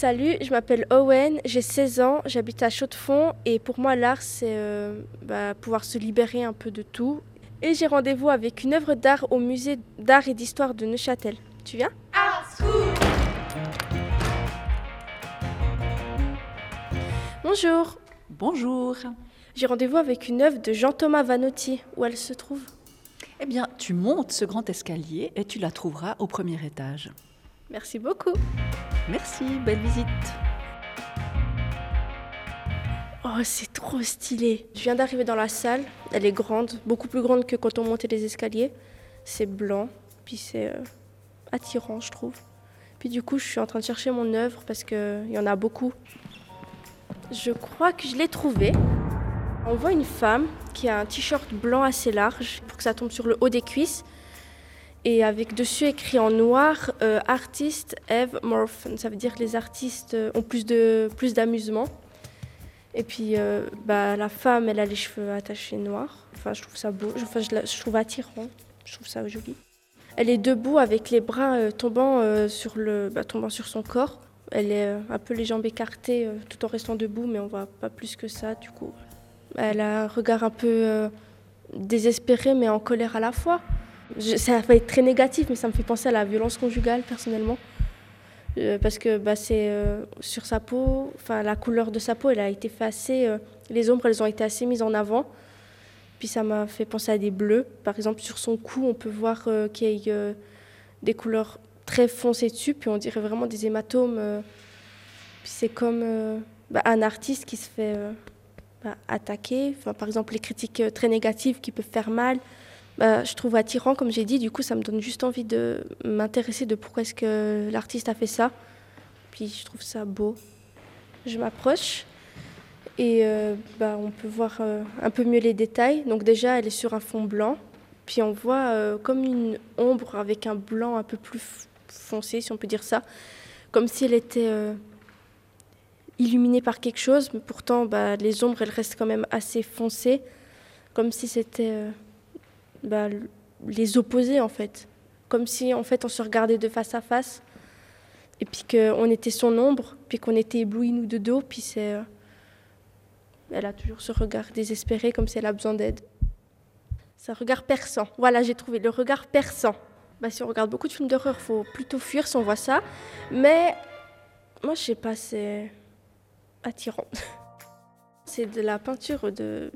Salut, je m'appelle Owen, j'ai 16 ans, j'habite à Chaux-de-Fonds et pour moi l'art c'est euh, bah, pouvoir se libérer un peu de tout. Et j'ai rendez-vous avec une œuvre d'art au musée d'art et d'histoire de Neuchâtel. Tu viens? Bonjour, Bonjour. j'ai rendez-vous avec une œuvre de Jean-Thomas Vanotti. Où elle se trouve? Eh bien, tu montes ce grand escalier et tu la trouveras au premier étage. Merci beaucoup. Merci, belle visite. Oh, c'est trop stylé. Je viens d'arriver dans la salle. Elle est grande, beaucoup plus grande que quand on montait les escaliers. C'est blanc, puis c'est euh, attirant, je trouve. Puis du coup, je suis en train de chercher mon œuvre parce qu'il y en a beaucoup. Je crois que je l'ai trouvée. On voit une femme qui a un t-shirt blanc assez large pour que ça tombe sur le haut des cuisses. Et avec dessus écrit en noir euh, artiste Eve Morphin. Ça veut dire que les artistes euh, ont plus de plus d'amusement. Et puis euh, bah, la femme, elle a les cheveux attachés noirs. Enfin, je trouve ça beau. Enfin, je, trouve attirant. Je trouve ça joli. Elle est debout avec les bras euh, tombant, sur le, bah, tombant sur son corps. Elle est un peu les jambes écartées tout en restant debout, mais on voit pas plus que ça du coup. Elle a un regard un peu désespéré, mais en colère à la fois. Ça va être très négatif, mais ça me fait penser à la violence conjugale personnellement. Euh, parce que bah, c'est euh, sur sa peau, enfin la couleur de sa peau, elle a été assez, euh, les ombres, elles ont été assez mises en avant. Puis ça m'a fait penser à des bleus. Par exemple, sur son cou, on peut voir qu'il y a des couleurs très foncées dessus, puis on dirait vraiment des hématomes. Puis c'est comme bah, un artiste qui se fait bah, attaquer. Enfin, par exemple, les critiques très négatives qui peuvent faire mal. Bah, je trouve attirant, comme j'ai dit. Du coup, ça me donne juste envie de m'intéresser de pourquoi est-ce que l'artiste a fait ça. Puis je trouve ça beau. Je m'approche et euh, bah, on peut voir euh, un peu mieux les détails. Donc déjà, elle est sur un fond blanc. Puis on voit euh, comme une ombre avec un blanc un peu plus foncé, si on peut dire ça. Comme si elle était illuminée par quelque chose, mais pourtant bah, les ombres, elles restent quand même assez foncées. Comme si c'était bah, les opposés en fait. Comme si en fait on se regardait de face à face et puis qu'on était son ombre, puis qu'on était éblouis nous de dos, puis c'est... euh, elle a toujours ce regard désespéré, comme si elle a besoin d'aide. C'est un regard perçant. Voilà, j'ai trouvé le regard perçant. Bah, si on regarde beaucoup de films d'horreur, faut plutôt fuir si on voit ça. Mais moi, je sais pas, c'est attirant. c'est de la peinture, de,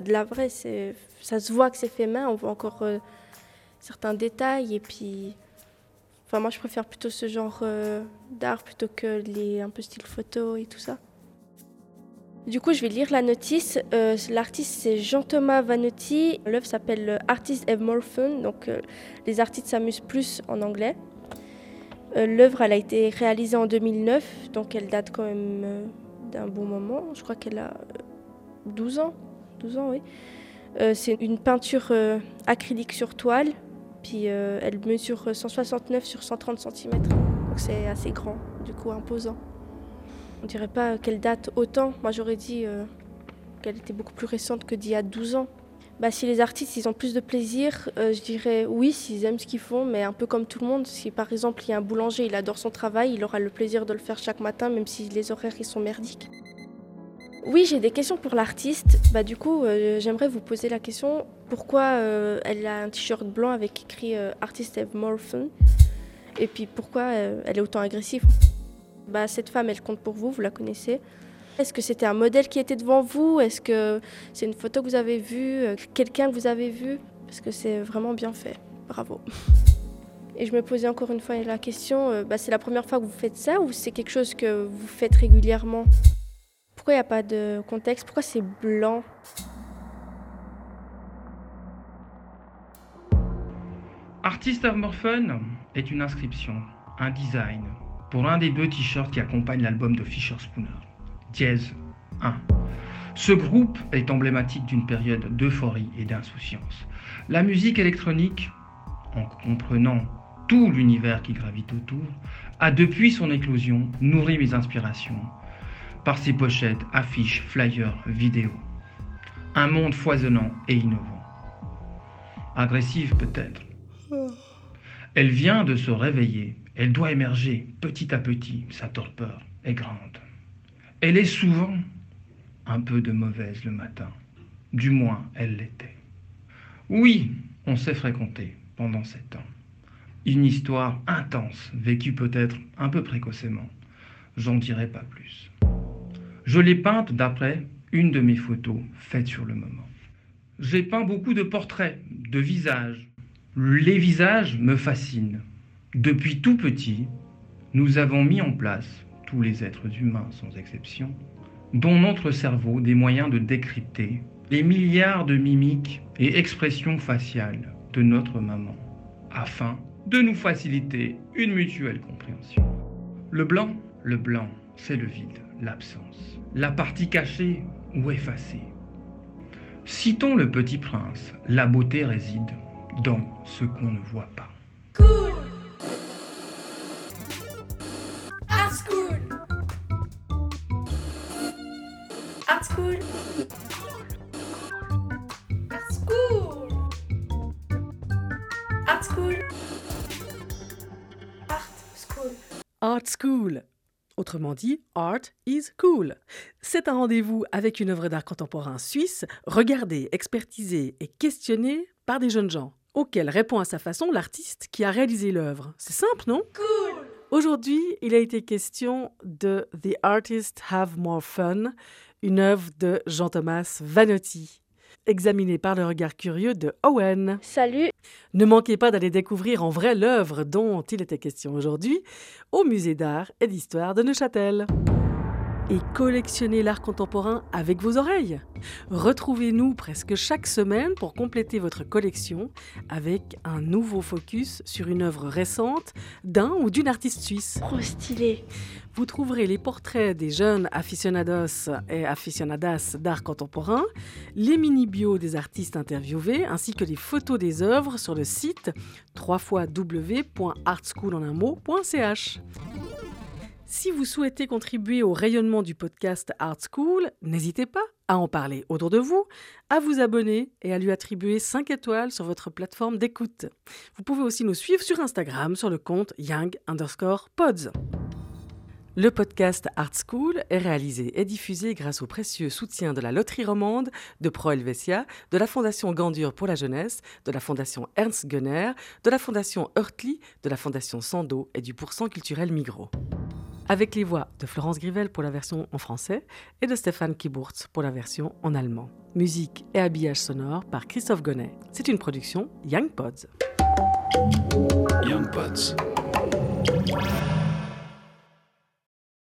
de la vraie. Ça se voit que c'est fait main, on voit encore euh, certains détails. Et puis, enfin, moi, je préfère plutôt ce genre euh, d'art plutôt que les un peu style photo et tout ça. Du coup, je vais lire la notice. Euh, L'artiste, c'est Jean-Thomas Vanotti. L'œuvre s'appelle Artist Eve Morphin. Donc, euh, les artistes s'amusent plus en anglais. L'œuvre, elle a été réalisée en 2009. Donc, elle date quand même d'un bon moment. Je crois qu'elle a euh, 12 ans. 12 ans, oui. Euh, c'est une peinture euh, acrylique sur toile. Puis, euh, elle mesure 169 sur 130 cm. Donc, c'est assez grand, du coup, imposant. On dirait pas qu'elle date autant. Moi, j'aurais dit qu'elle était beaucoup plus récente que d'il y a 12 ans. Bah, si les artistes ils ont plus de plaisir, je dirais oui, s'ils aiment ce qu'ils font, mais un peu comme tout le monde. Si par exemple il y a un boulanger, il adore son travail, il aura le plaisir de le faire chaque matin, même si les horaires ils sont merdiques. Oui, j'ai des questions pour l'artiste. Bah, du coup, euh, j'aimerais vous poser la question pourquoi euh, elle a un t-shirt blanc avec écrit euh, Artist Eve Morphin Et puis pourquoi euh, elle est autant agressive? Bah, cette femme, elle compte pour vous, vous la connaissez. Est-ce que c'était un modèle qui était devant vous? Est-ce que c'est une photo que vous avez vue Quelqu'un que vous avez vu? Parce que c'est vraiment bien fait. Bravo. Et je me posais encore une fois la question, bah, c'est la première fois que vous faites ça ou c'est quelque chose que vous faites régulièrement? Pourquoi il n'y a pas de contexte? Pourquoi c'est blanc? Artist of est une inscription, un design, pour un des deux t-shirts qui accompagnent l'album de Fisher Spooner, Dièse 1. Ce groupe est emblématique d'une période d'euphorie et d'insouciance. La musique électronique, en comprenant tout l'univers qui gravite autour, a depuis son éclosion nourri mes inspirations par ses pochettes, affiches, flyers, vidéos. Un monde foisonnant et innovant. Agressive peut-être. Elle vient de se réveiller. Elle doit émerger petit à petit sa torpeur, est grande. Elle est souvent un peu de mauvaise le matin. Du moins, elle l'était. Oui, on s'est fréquenté pendant sept ans. Une histoire intense, vécue peut-être un peu précocement. J'en dirai pas plus. Je l'ai peinte d'après une de mes photos faites sur le moment. J'ai peint beaucoup de portraits, de visages. Les visages me fascinent. Depuis tout petit, nous avons mis en place, tous les êtres humains sans exception, dont notre cerveau des moyens de décrypter les milliards de mimiques et expressions faciales de notre maman, afin de nous faciliter une mutuelle compréhension. Le blanc, le blanc, c'est le vide, l'absence, la partie cachée ou effacée. Citons le petit prince, la beauté réside dans ce qu'on ne voit pas. Cool. Art School. Art School. Art School. Art School. Art School. Art School. Autrement dit, Art is cool. C'est un rendez-vous avec une œuvre d'art contemporain suisse, regardée, expertisée et questionnée par des jeunes gens, auxquels répond à sa façon l'artiste qui a réalisé l'œuvre. C'est simple, non? Cool Aujourd'hui, il a été question de The Artist Have More Fun, une œuvre de Jean-Thomas Vanotti examinée par le regard curieux de Owen. Salut Ne manquez pas d'aller découvrir en vrai l'œuvre dont il était question aujourd'hui au Musée d'art et d'histoire de Neuchâtel et collectionnez l'art contemporain avec vos oreilles. Retrouvez-nous presque chaque semaine pour compléter votre collection avec un nouveau focus sur une œuvre récente d'un ou d'une artiste suisse. Trop stylé. Vous trouverez les portraits des jeunes aficionados et aficionadas d'art contemporain, les mini-bios des artistes interviewés ainsi que les photos des œuvres sur le site www.artschoolonunmot.ch. Si vous souhaitez contribuer au rayonnement du podcast Art School, n'hésitez pas à en parler autour de vous, à vous abonner et à lui attribuer 5 étoiles sur votre plateforme d'écoute. Vous pouvez aussi nous suivre sur Instagram sur le compte young underscore pods. Le podcast Art School est réalisé et diffusé grâce au précieux soutien de la Loterie Romande, de Pro Helvetia, de la Fondation Gandur pour la jeunesse, de la Fondation Ernst Gunner, de la Fondation Hurtli, de la Fondation Sando et du Pourcent culturel Migros avec les voix de Florence Grivel pour la version en français et de Stéphane Kiburtz pour la version en allemand. Musique et habillage sonore par Christophe Gonnet. C'est une production Young Pods. Young Pods.